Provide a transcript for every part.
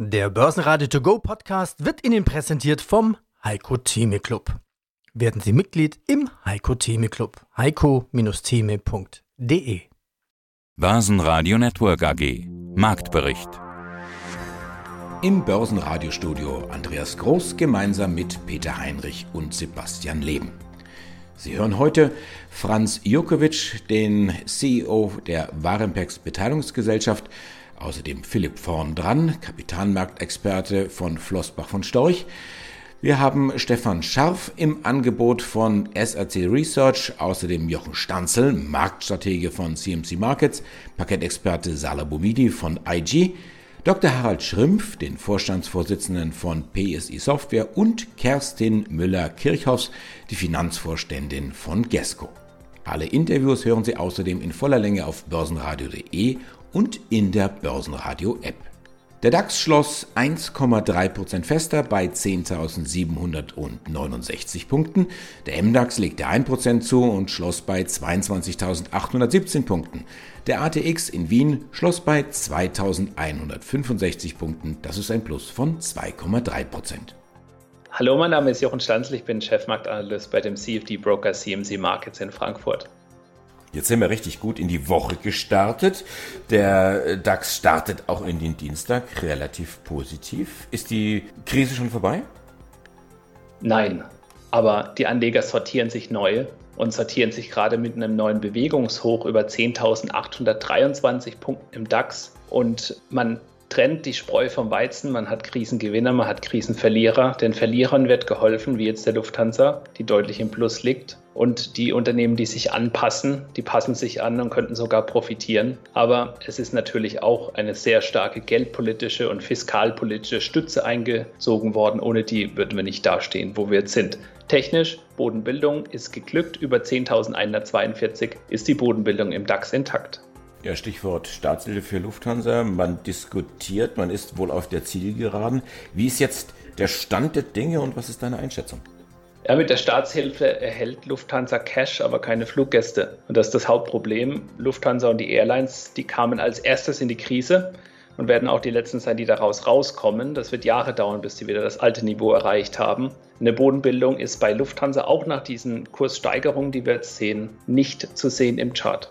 Der Börsenradio To Go Podcast wird Ihnen präsentiert vom Heiko Theme Club. Werden Sie Mitglied im Heiko Theme Club. heiko-theme.de Börsenradio Network AG Marktbericht Im Börsenradiostudio Andreas Groß gemeinsam mit Peter Heinrich und Sebastian Leben. Sie hören heute Franz Jukovic, den CEO der Warenpex Beteiligungsgesellschaft, Außerdem Philipp Vorn dran, Kapitalmarktexperte von Flossbach von Storch. Wir haben Stefan Scharf im Angebot von SRC Research, außerdem Jochen Stanzel, Marktstratege von CMC Markets, Paketexperte Salah Bumidi von IG, Dr. Harald Schrimpf, den Vorstandsvorsitzenden von PSI Software und Kerstin Müller-Kirchhoffs, die Finanzvorständin von GESCO. Alle Interviews hören Sie außerdem in voller Länge auf börsenradio.de und in der Börsenradio-App. Der DAX schloss 1,3% fester bei 10.769 Punkten. Der MDAX legte 1% zu und schloss bei 22.817 Punkten. Der ATX in Wien schloss bei 2.165 Punkten. Das ist ein Plus von 2,3%. Hallo, mein Name ist Jochen Stanzl, ich bin Chefmarktanalyst bei dem CFD-Broker CMC Markets in Frankfurt. Jetzt sind wir richtig gut in die Woche gestartet. Der DAX startet auch in den Dienstag relativ positiv. Ist die Krise schon vorbei? Nein, aber die Anleger sortieren sich neu und sortieren sich gerade mit einem neuen Bewegungshoch über 10.823 Punkten im DAX. Und man trennt die Spreu vom Weizen. Man hat Krisengewinner, man hat Krisenverlierer. Den Verlierern wird geholfen, wie jetzt der Lufthansa, die deutlich im Plus liegt. Und die Unternehmen, die sich anpassen, die passen sich an und könnten sogar profitieren. Aber es ist natürlich auch eine sehr starke geldpolitische und fiskalpolitische Stütze eingezogen worden. Ohne die würden wir nicht dastehen, wo wir jetzt sind. Technisch, Bodenbildung ist geglückt. Über 10.142 ist die Bodenbildung im DAX intakt. Ja, Stichwort Staatshilfe für Lufthansa. Man diskutiert, man ist wohl auf der Zielgeraden. Wie ist jetzt der Stand der Dinge und was ist deine Einschätzung? Ja, mit der Staatshilfe erhält Lufthansa Cash, aber keine Fluggäste. Und das ist das Hauptproblem. Lufthansa und die Airlines, die kamen als erstes in die Krise und werden auch die letzten sein, die daraus rauskommen. Das wird Jahre dauern, bis sie wieder das alte Niveau erreicht haben. Eine Bodenbildung ist bei Lufthansa auch nach diesen Kurssteigerungen, die wir jetzt sehen, nicht zu sehen im Chart.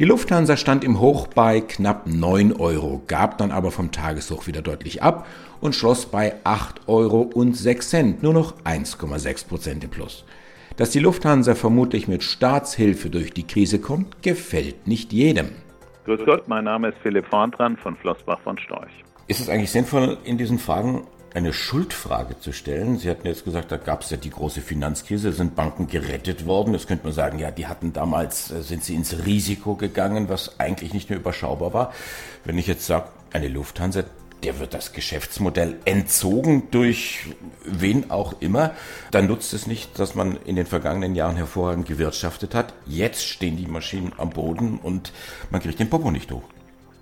Die Lufthansa stand im Hoch bei knapp 9 Euro, gab dann aber vom Tageshoch wieder deutlich ab und schloss bei 8 Euro und 6 Cent, nur noch 1,6 Prozent im Plus. Dass die Lufthansa vermutlich mit Staatshilfe durch die Krise kommt, gefällt nicht jedem. Grüß Gott, mein Name ist Philipp Vorntran von Flossbach von Storch. Ist es eigentlich sinnvoll, in diesen Fragen eine Schuldfrage zu stellen. Sie hatten jetzt gesagt, da gab es ja die große Finanzkrise, sind Banken gerettet worden. Jetzt könnte man sagen, ja, die hatten damals, äh, sind sie ins Risiko gegangen, was eigentlich nicht mehr überschaubar war. Wenn ich jetzt sage, eine Lufthansa, der wird das Geschäftsmodell entzogen durch wen auch immer, dann nutzt es nicht, dass man in den vergangenen Jahren hervorragend gewirtschaftet hat. Jetzt stehen die Maschinen am Boden und man kriegt den Popo nicht hoch.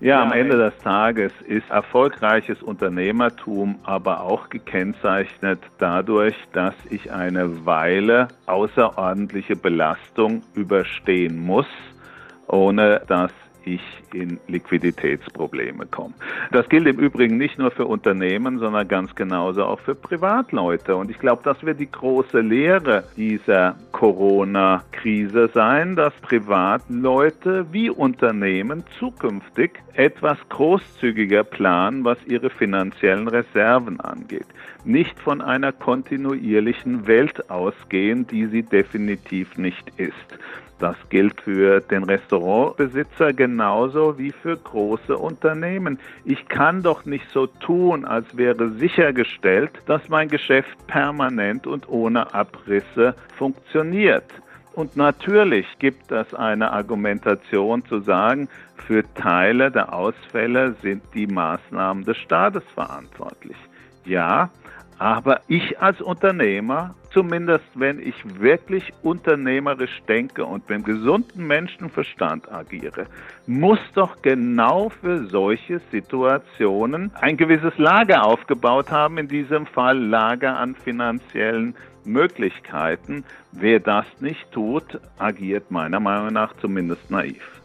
Ja, am Ende des Tages ist erfolgreiches Unternehmertum aber auch gekennzeichnet dadurch, dass ich eine Weile außerordentliche Belastung überstehen muss, ohne dass ich in Liquiditätsprobleme komme. Das gilt im Übrigen nicht nur für Unternehmen, sondern ganz genauso auch für Privatleute. Und ich glaube, das wird die große Lehre dieser Corona-Krise sein, dass Privatleute wie Unternehmen zukünftig etwas großzügiger planen, was ihre finanziellen Reserven angeht. Nicht von einer kontinuierlichen Welt ausgehen, die sie definitiv nicht ist. Das gilt für den Restaurantbesitzer genauso wie für große Unternehmen. Ich kann doch nicht so tun, als wäre sichergestellt, dass mein Geschäft permanent und ohne Abrisse funktioniert. Und natürlich gibt es eine Argumentation zu sagen, für Teile der Ausfälle sind die Maßnahmen des Staates verantwortlich. Ja, aber ich als Unternehmer, zumindest wenn ich wirklich unternehmerisch denke und mit gesunden Menschenverstand agiere, muss doch genau für solche Situationen ein gewisses Lager aufgebaut haben, in diesem Fall Lager an finanziellen Möglichkeiten. Wer das nicht tut, agiert meiner Meinung nach zumindest naiv.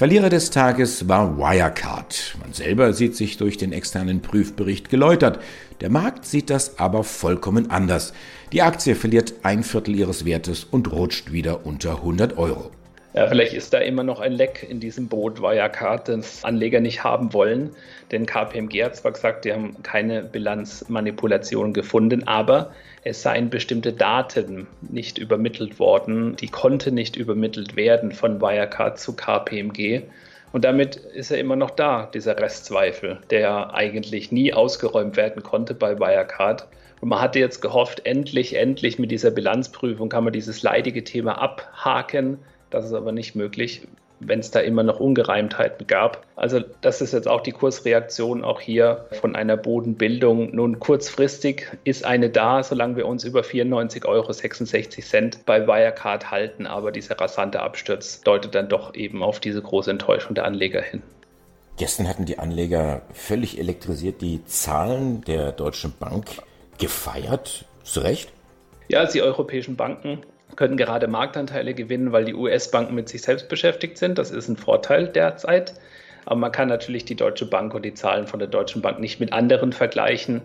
Verlierer des Tages war Wirecard. Man selber sieht sich durch den externen Prüfbericht geläutert. Der Markt sieht das aber vollkommen anders. Die Aktie verliert ein Viertel ihres Wertes und rutscht wieder unter 100 Euro. Ja, vielleicht ist da immer noch ein Leck in diesem Boot Wirecard, das Anleger nicht haben wollen. Denn KPMG hat zwar gesagt, die haben keine Bilanzmanipulation gefunden, aber es seien bestimmte Daten nicht übermittelt worden. Die konnte nicht übermittelt werden von Wirecard zu KPMG. Und damit ist er immer noch da, dieser Restzweifel, der eigentlich nie ausgeräumt werden konnte bei Wirecard. Und man hatte jetzt gehofft, endlich, endlich mit dieser Bilanzprüfung kann man dieses leidige Thema abhaken das ist aber nicht möglich, wenn es da immer noch Ungereimtheiten gab. Also das ist jetzt auch die Kursreaktion auch hier von einer Bodenbildung. Nun kurzfristig ist eine da, solange wir uns über 94,66 Euro bei Wirecard halten. Aber dieser rasante Absturz deutet dann doch eben auf diese große Enttäuschung der Anleger hin. Gestern hatten die Anleger völlig elektrisiert die Zahlen der Deutschen Bank gefeiert. Zu Recht? Ja, die europäischen Banken können gerade Marktanteile gewinnen, weil die US-Banken mit sich selbst beschäftigt sind. Das ist ein Vorteil derzeit. Aber man kann natürlich die Deutsche Bank und die Zahlen von der Deutschen Bank nicht mit anderen vergleichen.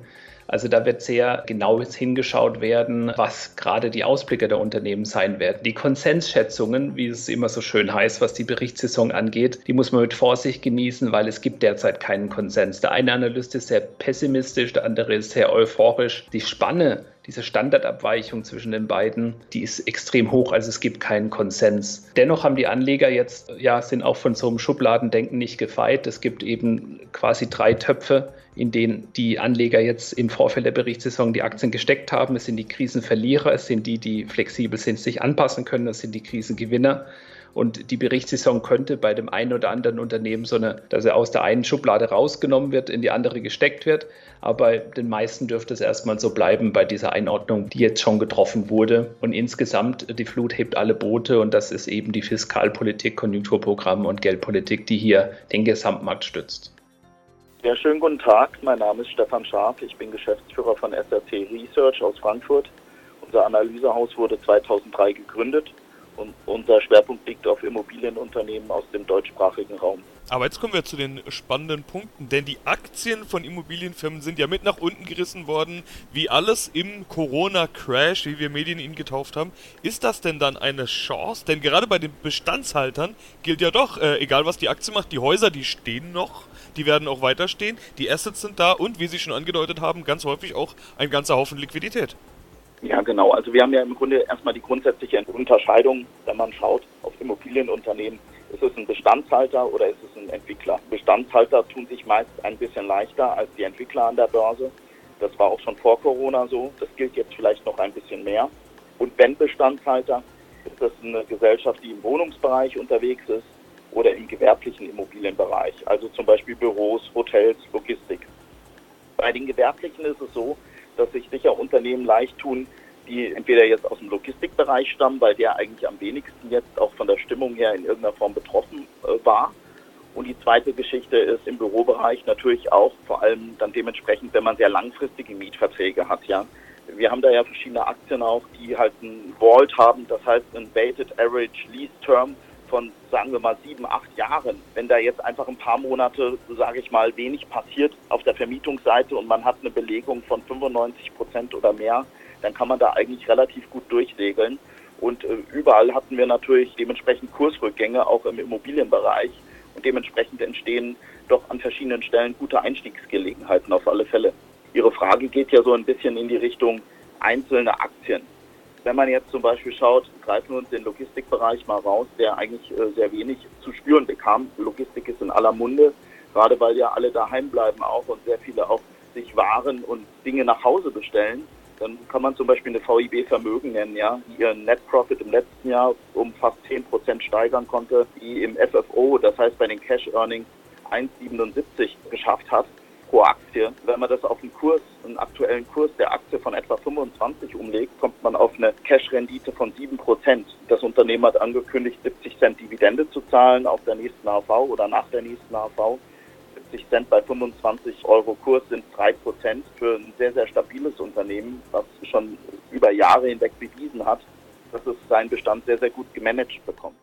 Also da wird sehr genau hingeschaut werden, was gerade die Ausblicke der Unternehmen sein werden. Die Konsensschätzungen, wie es immer so schön heißt, was die Berichtssaison angeht, die muss man mit Vorsicht genießen, weil es gibt derzeit keinen Konsens. Der eine Analyst ist sehr pessimistisch, der andere ist sehr euphorisch. Die Spanne diese Standardabweichung zwischen den beiden, die ist extrem hoch, also es gibt keinen Konsens. Dennoch haben die Anleger jetzt, ja, sind auch von so einem Schubladendenken nicht gefeit. Es gibt eben quasi drei Töpfe, in denen die Anleger jetzt im Vorfeld der Berichtssaison die Aktien gesteckt haben. Es sind die Krisenverlierer, es sind die, die flexibel sind, sich anpassen können, es sind die Krisengewinner. Und die Berichtssaison könnte bei dem einen oder anderen Unternehmen so eine, dass er aus der einen Schublade rausgenommen wird, in die andere gesteckt wird. Aber bei den meisten dürfte es erstmal so bleiben bei dieser Einordnung, die jetzt schon getroffen wurde. Und insgesamt, die Flut hebt alle Boote und das ist eben die Fiskalpolitik, Konjunkturprogramme und Geldpolitik, die hier den Gesamtmarkt stützt. Ja, schönen guten Tag. Mein Name ist Stefan Scharf. Ich bin Geschäftsführer von SRC Research aus Frankfurt. Unser Analysehaus wurde 2003 gegründet und unser Schwerpunkt liegt auf Immobilienunternehmen aus dem deutschsprachigen Raum. Aber jetzt kommen wir zu den spannenden Punkten, denn die Aktien von Immobilienfirmen sind ja mit nach unten gerissen worden, wie alles im Corona-Crash, wie wir Medien ihn getauft haben. Ist das denn dann eine Chance? Denn gerade bei den Bestandshaltern gilt ja doch, äh, egal was die Aktie macht, die Häuser, die stehen noch, die werden auch weiter stehen, die Assets sind da und, wie Sie schon angedeutet haben, ganz häufig auch ein ganzer Haufen Liquidität. Ja, genau. Also wir haben ja im Grunde erstmal die grundsätzliche Unterscheidung, wenn man schaut auf Immobilienunternehmen. Ist es ein Bestandshalter oder ist es ein Entwickler? Bestandshalter tun sich meist ein bisschen leichter als die Entwickler an der Börse. Das war auch schon vor Corona so. Das gilt jetzt vielleicht noch ein bisschen mehr. Und wenn Bestandshalter, ist das eine Gesellschaft, die im Wohnungsbereich unterwegs ist oder im gewerblichen Immobilienbereich, also zum Beispiel Büros, Hotels, Logistik. Bei den Gewerblichen ist es so, dass sich sicher Unternehmen leicht tun, die entweder jetzt aus dem Logistikbereich stammen, weil der eigentlich am wenigsten jetzt auch von der Stimmung her in irgendeiner Form betroffen äh, war. Und die zweite Geschichte ist im Bürobereich natürlich auch, vor allem dann dementsprechend, wenn man sehr langfristige Mietverträge hat, ja. Wir haben da ja verschiedene Aktien auch, die halt ein Vault haben, das heißt ein Weighted Average Lease Term von, sagen wir mal, sieben, acht Jahren, wenn da jetzt einfach ein paar Monate, sage ich mal, wenig passiert auf der Vermietungsseite und man hat eine Belegung von 95 Prozent oder mehr, dann kann man da eigentlich relativ gut durchsegeln. Und äh, überall hatten wir natürlich dementsprechend Kursrückgänge, auch im Immobilienbereich. Und dementsprechend entstehen doch an verschiedenen Stellen gute Einstiegsgelegenheiten auf alle Fälle. Ihre Frage geht ja so ein bisschen in die Richtung einzelne Aktien. Wenn man jetzt zum Beispiel schaut, greifen wir uns den Logistikbereich mal raus, der eigentlich äh, sehr wenig zu spüren bekam. Logistik ist in aller Munde, gerade weil ja alle daheim bleiben auch und sehr viele auch sich Waren und Dinge nach Hause bestellen. Dann kann man zum Beispiel eine VIB Vermögen nennen, ja, die ihren Net Profit im letzten Jahr um fast 10 Prozent steigern konnte, die im FFO, das heißt bei den Cash Earnings 1,77 geschafft hat pro Aktie. Wenn man das auf einen Kurs, einen aktuellen Kurs der Aktie von etwa 25 umlegt, kommt man auf eine Cash-Rendite von 7 Prozent. Das Unternehmen hat angekündigt, 70 Cent Dividende zu zahlen auf der nächsten AV oder nach der nächsten AV. 70 Cent bei 25 Euro Kurs sind 3 Prozent für ein sehr, sehr stabiles Unternehmen, was schon über Jahre hinweg bewiesen hat, dass es seinen Bestand sehr, sehr gut gemanagt bekommt.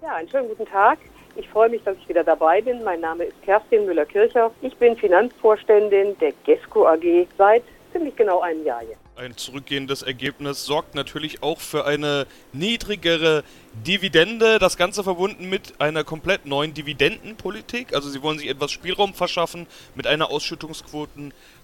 Ja, einen schönen guten Tag. Ich freue mich, dass ich wieder dabei bin. Mein Name ist Kerstin Müller-Kircher. Ich bin Finanzvorständin der GESCO AG seit ziemlich genau einem Jahr jetzt. Ein zurückgehendes Ergebnis sorgt natürlich auch für eine niedrigere Dividende, das Ganze verbunden mit einer komplett neuen Dividendenpolitik. Also sie wollen sich etwas Spielraum verschaffen mit einer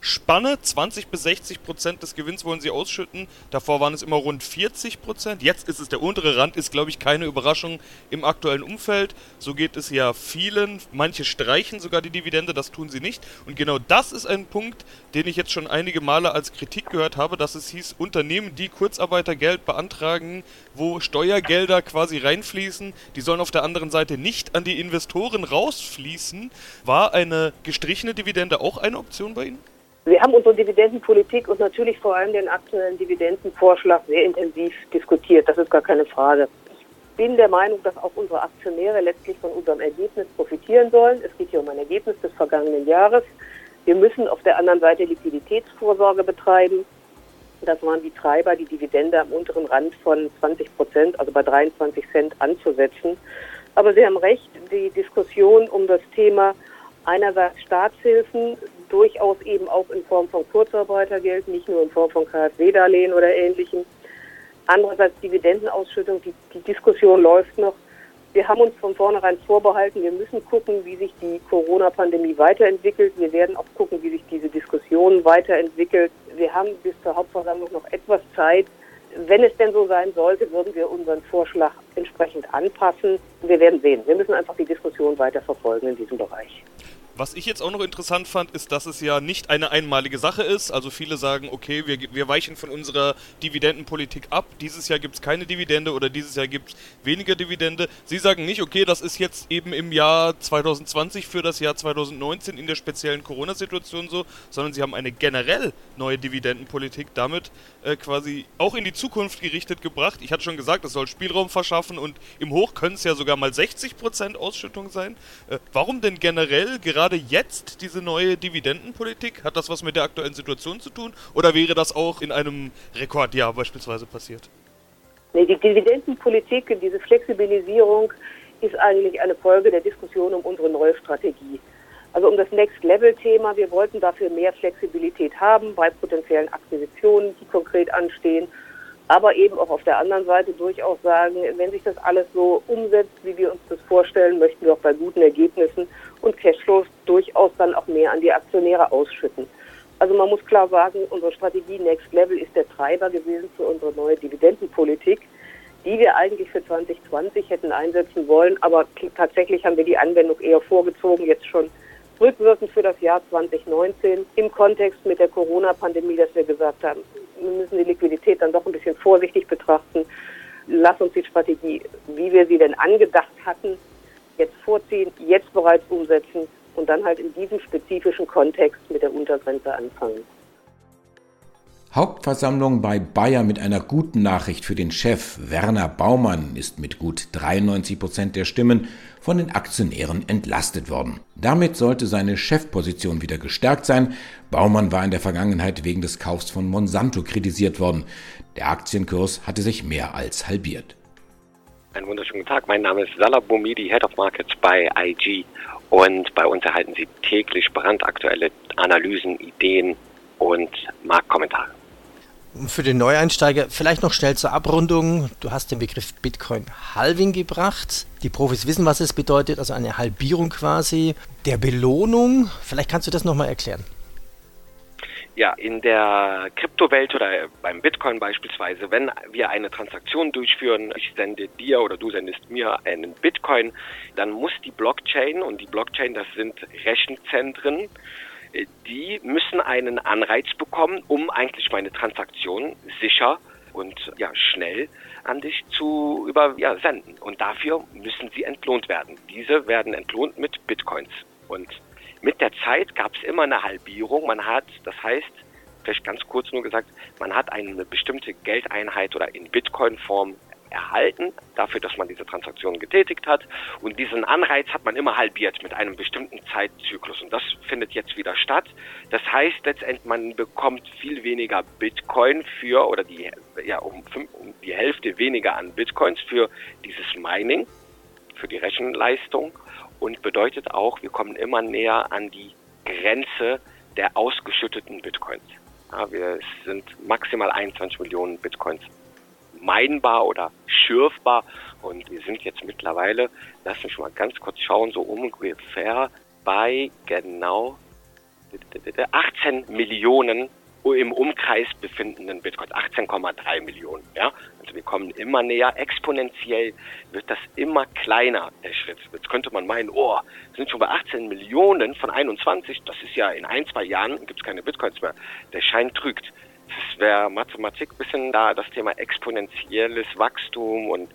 Ausschüttungsquotenspanne. 20 bis 60 Prozent des Gewinns wollen sie ausschütten. Davor waren es immer rund 40 Prozent. Jetzt ist es der untere Rand, ist glaube ich keine Überraschung im aktuellen Umfeld. So geht es ja vielen. Manche streichen sogar die Dividende, das tun sie nicht. Und genau das ist ein Punkt, den ich jetzt schon einige Male als Kritik gehört habe, dass es hieß, Unternehmen, die Kurzarbeitergeld beantragen, wo Steuergelder quasi reinfließen, die sollen auf der anderen Seite nicht an die Investoren rausfließen. War eine gestrichene Dividende auch eine Option bei Ihnen? Wir haben unsere Dividendenpolitik und natürlich vor allem den aktuellen Dividendenvorschlag sehr intensiv diskutiert. Das ist gar keine Frage. Ich bin der Meinung, dass auch unsere Aktionäre letztlich von unserem Ergebnis profitieren sollen. Es geht hier um ein Ergebnis des vergangenen Jahres. Wir müssen auf der anderen Seite Liquiditätsvorsorge betreiben. Das waren die Treiber, die Dividende am unteren Rand von 20 Prozent, also bei 23 Cent anzusetzen. Aber Sie haben recht, die Diskussion um das Thema einerseits Staatshilfen, durchaus eben auch in Form von Kurzarbeitergeld, nicht nur in Form von KfW-Darlehen oder ähnlichem. Andererseits Dividendenausschüttung, die, die Diskussion läuft noch. Wir haben uns von vornherein vorbehalten, wir müssen gucken, wie sich die Corona-Pandemie weiterentwickelt. Wir werden auch gucken, wie sich diese Diskussion weiterentwickelt. Wir haben bis zur Hauptversammlung noch etwas Zeit. Wenn es denn so sein sollte, würden wir unseren Vorschlag entsprechend anpassen. Wir werden sehen. Wir müssen einfach die Diskussion weiter verfolgen in diesem Bereich. Was ich jetzt auch noch interessant fand, ist, dass es ja nicht eine einmalige Sache ist. Also viele sagen, okay, wir, wir weichen von unserer Dividendenpolitik ab. Dieses Jahr gibt es keine Dividende oder dieses Jahr gibt es weniger Dividende. Sie sagen nicht, okay, das ist jetzt eben im Jahr 2020 für das Jahr 2019 in der speziellen Corona-Situation so, sondern sie haben eine generell neue Dividendenpolitik damit äh, quasi auch in die Zukunft gerichtet gebracht. Ich hatte schon gesagt, es soll Spielraum verschaffen und im Hoch können es ja sogar mal 60% Ausschüttung sein. Äh, warum denn generell gerade gerade jetzt diese neue Dividendenpolitik? Hat das was mit der aktuellen Situation zu tun? Oder wäre das auch in einem Rekordjahr beispielsweise passiert? Nee, die Dividendenpolitik, diese Flexibilisierung ist eigentlich eine Folge der Diskussion um unsere neue Strategie. Also um das Next-Level-Thema. Wir wollten dafür mehr Flexibilität haben bei potenziellen Akquisitionen, die konkret anstehen aber eben auch auf der anderen Seite durchaus sagen, wenn sich das alles so umsetzt, wie wir uns das vorstellen, möchten wir auch bei guten Ergebnissen und Cashflows durchaus dann auch mehr an die Aktionäre ausschütten. Also man muss klar sagen, unsere Strategie Next Level ist der Treiber gewesen für unsere neue Dividendenpolitik, die wir eigentlich für 2020 hätten einsetzen wollen, aber tatsächlich haben wir die Anwendung eher vorgezogen, jetzt schon rückwirkend für das Jahr 2019 im Kontext mit der Corona-Pandemie, dass wir gesagt haben, wir müssen die Liquidität dann doch ein bisschen vorsichtig betrachten. Lass uns die Strategie, wie wir sie denn angedacht hatten, jetzt vorziehen, jetzt bereits umsetzen und dann halt in diesem spezifischen Kontext mit der Untergrenze anfangen. Hauptversammlung bei Bayer mit einer guten Nachricht für den Chef. Werner Baumann ist mit gut 93 Prozent der Stimmen von den Aktionären entlastet worden. Damit sollte seine Chefposition wieder gestärkt sein. Baumann war in der Vergangenheit wegen des Kaufs von Monsanto kritisiert worden. Der Aktienkurs hatte sich mehr als halbiert. Einen wunderschönen Tag. Mein Name ist Salah Boumidi, Head of Markets bei IG. Und bei uns erhalten Sie täglich brandaktuelle Analysen, Ideen und Marktkommentare. Für den Neueinsteiger vielleicht noch schnell zur Abrundung. Du hast den Begriff Bitcoin Halving gebracht. Die Profis wissen, was es bedeutet, also eine Halbierung quasi der Belohnung. Vielleicht kannst du das nochmal erklären. Ja, in der Kryptowelt oder beim Bitcoin beispielsweise, wenn wir eine Transaktion durchführen, ich sende dir oder du sendest mir einen Bitcoin, dann muss die Blockchain und die Blockchain, das sind Rechenzentren, die müssen einen Anreiz bekommen, um eigentlich meine Transaktion sicher und ja, schnell an dich zu übersenden. Und dafür müssen sie entlohnt werden. Diese werden entlohnt mit Bitcoins. Und mit der Zeit gab es immer eine Halbierung. Man hat, das heißt, vielleicht ganz kurz nur gesagt, man hat eine bestimmte Geldeinheit oder in Bitcoin-Form erhalten, dafür, dass man diese Transaktion getätigt hat. Und diesen Anreiz hat man immer halbiert mit einem bestimmten Zeitzyklus. Und das findet jetzt wieder statt. Das heißt letztendlich, man bekommt viel weniger Bitcoin für, oder die, ja, um, fünf, um die Hälfte weniger an Bitcoins für dieses Mining. für die Rechenleistung und bedeutet auch, wir kommen immer näher an die Grenze der ausgeschütteten Bitcoins. Ja, wir sind maximal 21 Millionen Bitcoins meinbar oder schürfbar und wir sind jetzt mittlerweile, lass mich mal ganz kurz schauen, so ungefähr bei genau 18 Millionen im Umkreis befindenden Bitcoins, 18,3 Millionen. Ja? Also wir kommen immer näher, exponentiell wird das immer kleiner, der Schritt. Jetzt könnte man meinen, oh, wir sind schon bei 18 Millionen von 21, das ist ja in ein, zwei Jahren, gibt es keine Bitcoins mehr. Der Schein trügt. Das wäre Mathematik ein bisschen da, das Thema exponentielles Wachstum und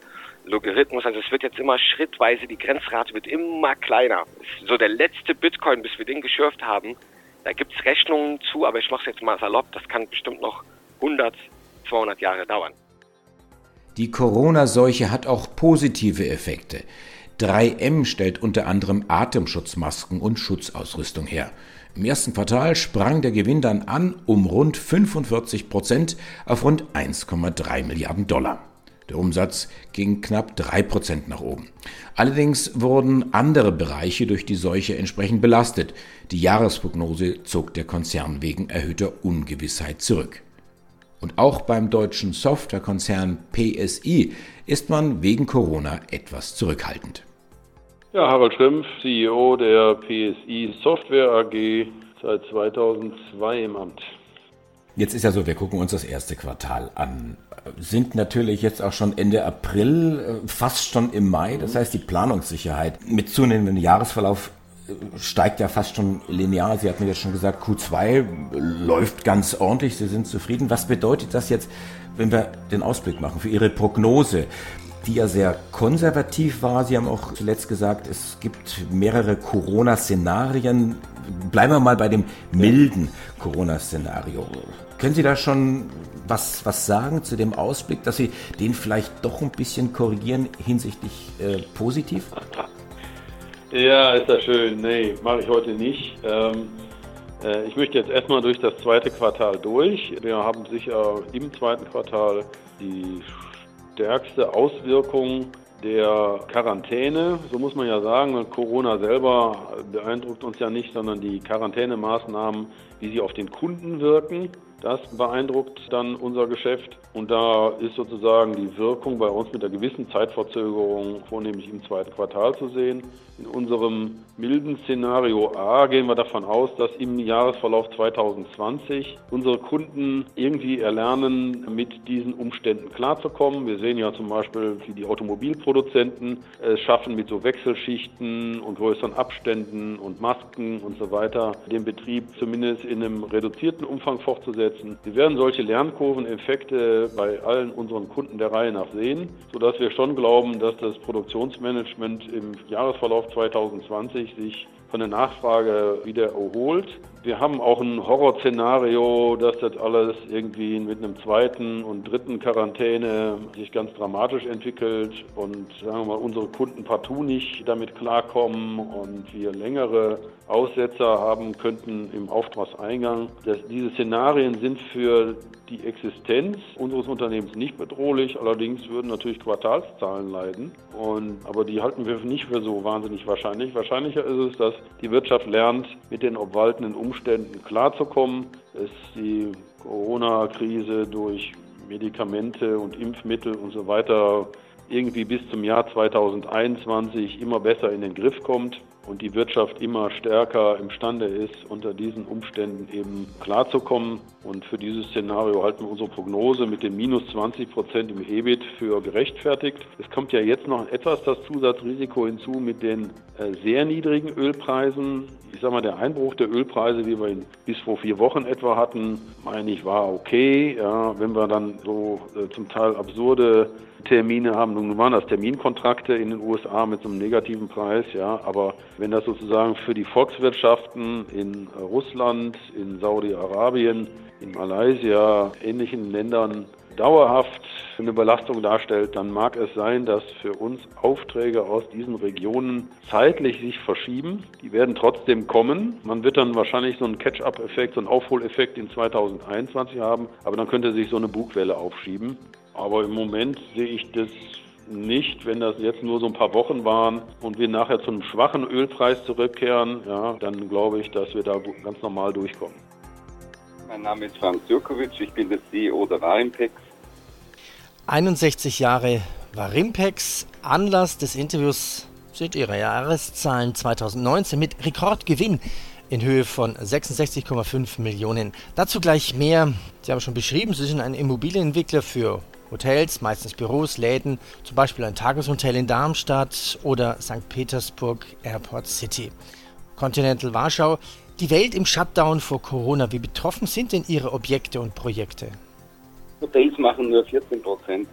Logarithmus, also es wird jetzt immer schrittweise, die Grenzrate wird immer kleiner. So der letzte Bitcoin, bis wir den geschürft haben, da gibt es Rechnungen zu, aber ich mache es jetzt mal salopp, das kann bestimmt noch 100, 200 Jahre dauern. Die Corona-Seuche hat auch positive Effekte. 3M stellt unter anderem Atemschutzmasken und Schutzausrüstung her. Im ersten Quartal sprang der Gewinn dann an um rund 45 Prozent auf rund 1,3 Milliarden Dollar. Der Umsatz ging knapp 3% nach oben. Allerdings wurden andere Bereiche durch die Seuche entsprechend belastet. Die Jahresprognose zog der Konzern wegen erhöhter Ungewissheit zurück. Und auch beim deutschen Softwarekonzern PSI ist man wegen Corona etwas zurückhaltend. Ja, Harald Schrempf, CEO der PSI Software AG, seit 2002 im Amt. Jetzt ist ja so, wir gucken uns das erste Quartal an, sind natürlich jetzt auch schon Ende April, äh, fast schon im Mai. Das heißt, die Planungssicherheit mit zunehmendem Jahresverlauf äh, steigt ja fast schon linear. Sie hatten jetzt schon gesagt, Q2 läuft ganz ordentlich, Sie sind zufrieden. Was bedeutet das jetzt, wenn wir den Ausblick machen für Ihre Prognose? Die ja sehr konservativ war. Sie haben auch zuletzt gesagt, es gibt mehrere Corona-Szenarien. Bleiben wir mal bei dem milden Corona-Szenario. Können Sie da schon was, was sagen zu dem Ausblick, dass Sie den vielleicht doch ein bisschen korrigieren hinsichtlich äh, positiv? Ja, ist das schön. Nee, mache ich heute nicht. Ähm, äh, ich möchte jetzt erstmal durch das zweite Quartal durch. Wir haben sicher im zweiten Quartal die stärkste Auswirkung der Quarantäne, so muss man ja sagen, Corona selber beeindruckt uns ja nicht, sondern die Quarantänemaßnahmen, wie sie auf den Kunden wirken. Das beeindruckt dann unser Geschäft und da ist sozusagen die Wirkung bei uns mit einer gewissen Zeitverzögerung vornehmlich im zweiten Quartal zu sehen. In unserem milden Szenario A gehen wir davon aus, dass im Jahresverlauf 2020 unsere Kunden irgendwie erlernen, mit diesen Umständen klarzukommen. Wir sehen ja zum Beispiel, wie die Automobilproduzenten es schaffen, mit so Wechselschichten und größeren Abständen und Masken und so weiter den Betrieb zumindest in einem reduzierten Umfang fortzusetzen. Wir werden solche Lernkurveneffekte bei allen unseren Kunden der Reihe nach sehen, sodass wir schon glauben, dass das Produktionsmanagement im Jahresverlauf 2020 sich von der Nachfrage wieder erholt. Wir haben auch ein Horrorszenario, dass das alles irgendwie mit einem zweiten und dritten Quarantäne sich ganz dramatisch entwickelt und sagen wir mal, unsere Kunden partout nicht damit klarkommen und wir längere Aussetzer haben könnten im Auftragseingang. Das, diese Szenarien sind für die Existenz unseres Unternehmens nicht bedrohlich, allerdings würden natürlich Quartalszahlen leiden. Und, aber die halten wir nicht für so wahnsinnig wahrscheinlich. Wahrscheinlicher ist es, dass die Wirtschaft lernt, mit den obwaltenden Umständen klarzukommen, dass die Corona-Krise durch Medikamente und Impfmittel und so weiter irgendwie bis zum Jahr 2021 immer besser in den Griff kommt und die Wirtschaft immer stärker imstande ist, unter diesen Umständen eben klarzukommen. Und für dieses Szenario halten wir unsere Prognose mit den minus 20 Prozent im EBIT für gerechtfertigt. Es kommt ja jetzt noch etwas das Zusatzrisiko hinzu mit den äh, sehr niedrigen Ölpreisen. Ich sage mal, der Einbruch der Ölpreise, wie wir ihn bis vor vier Wochen etwa hatten, meine ich, war okay. Ja, wenn wir dann so äh, zum Teil absurde Termine haben. Nun waren das Terminkontrakte in den USA mit so einem negativen Preis, ja, aber wenn das sozusagen für die Volkswirtschaften in Russland, in Saudi-Arabien, in Malaysia, ähnlichen Ländern dauerhaft eine Belastung darstellt, dann mag es sein, dass für uns Aufträge aus diesen Regionen zeitlich sich verschieben. Die werden trotzdem kommen. Man wird dann wahrscheinlich so einen Catch-up-Effekt, so einen Aufholeffekt in 2021 haben, aber dann könnte sich so eine Bugwelle aufschieben. Aber im Moment sehe ich das nicht, wenn das jetzt nur so ein paar Wochen waren und wir nachher zu einem schwachen Ölpreis zurückkehren, ja, dann glaube ich, dass wir da ganz normal durchkommen. Mein Name ist Franz Jurkovic, ich bin der CEO der Warimpex. 61 Jahre Warimpex. Anlass des Interviews sind ihre Jahreszahlen 2019 mit Rekordgewinn in Höhe von 66,5 Millionen. Dazu gleich mehr. Sie haben schon beschrieben, Sie sind ein Immobilienentwickler für Hotels, meistens Büros, Läden, zum Beispiel ein Tageshotel in Darmstadt oder St. Petersburg Airport City. Continental Warschau, die Welt im Shutdown vor Corona. Wie betroffen sind denn Ihre Objekte und Projekte? Hotels machen nur 14 Prozent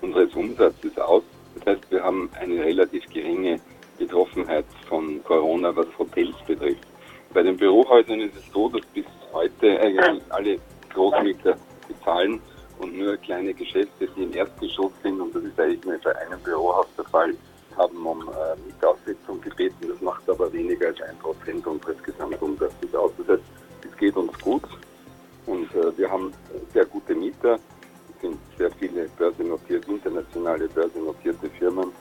unseres Umsatzes aus. Das heißt, wir haben eine relativ geringe Betroffenheit von Corona, was Hotels betrifft. Bei den Bürohäusern ist es so, dass bis heute eigentlich alle Großmieter bezahlen und nur kleine Geschäfte, die im Erdgeschoss sind, und das ist eigentlich nur bei einem Bürohaus der Fall, haben um äh, Mietaussetzung gebeten. Das macht aber weniger als ein Prozent unseres Gesamtumsatzes aus. Das heißt, es geht uns gut und äh, wir haben sehr gute Mieter. Es sind sehr viele börsennotierte, internationale börsennotierte Firmen,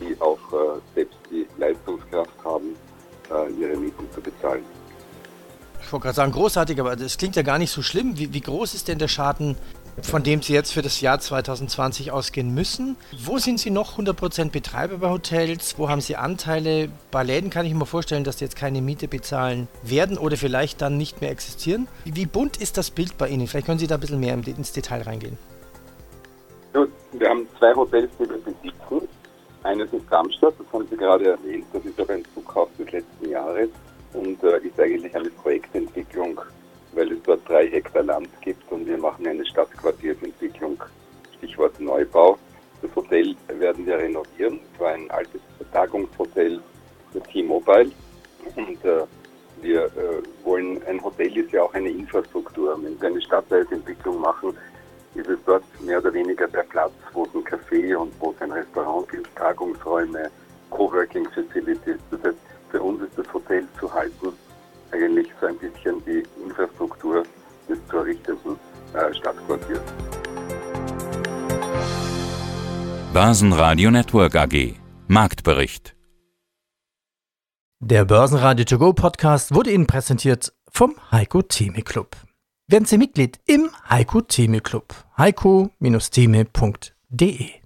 die auch äh, selbst die Leistungskraft haben, äh, ihre Mieten zu bezahlen. Ich wollte gerade sagen, großartig, aber das klingt ja gar nicht so schlimm. Wie, wie, groß ist denn der Schaden, von dem Sie jetzt für das Jahr 2020 ausgehen müssen? Wo sind Sie noch 100% Betreiber bei Hotels? Wo haben Sie Anteile? Bei Läden kann ich mir vorstellen, dass Sie jetzt keine Miete bezahlen werden oder vielleicht dann nicht mehr existieren. Wie bunt ist das Bild bei Ihnen? Vielleicht können Sie da ein bisschen mehr ins Detail reingehen. Wir haben zwei Hotels, die wir besitzen. Eines ist Darmstadt, das haben Sie gerade erwähnt. Das ist aber ein Zukauf des letzten Jahres und äh, ist eigentlich eine Projektentwicklung, weil es dort drei Hektar Land gibt und wir machen eine Stadtquartiersentwicklung, Stichwort Neubau. Das Hotel werden wir renovieren. Es war ein altes Tagungshotel für T-Mobile und äh, wir äh, wollen, ein Hotel ist ja auch eine Infrastruktur. Wenn wir eine Stadtteilsentwicklung machen, ist es dort mehr oder weniger der Platz, wo es ein Café und wo es ein Restaurant gibt, Tagungsräume, Coworking Facilities. Das heißt, für uns ist das Hotel zu halten eigentlich so ein bisschen die Infrastruktur des zu errichtenden äh, Stadtquartiers. Börsenradio Network AG Marktbericht Der Börsenradio To Go Podcast wurde Ihnen präsentiert vom Heiko Theme Club. Werden Sie Mitglied im Heiko Theme Club. heiko-theme.de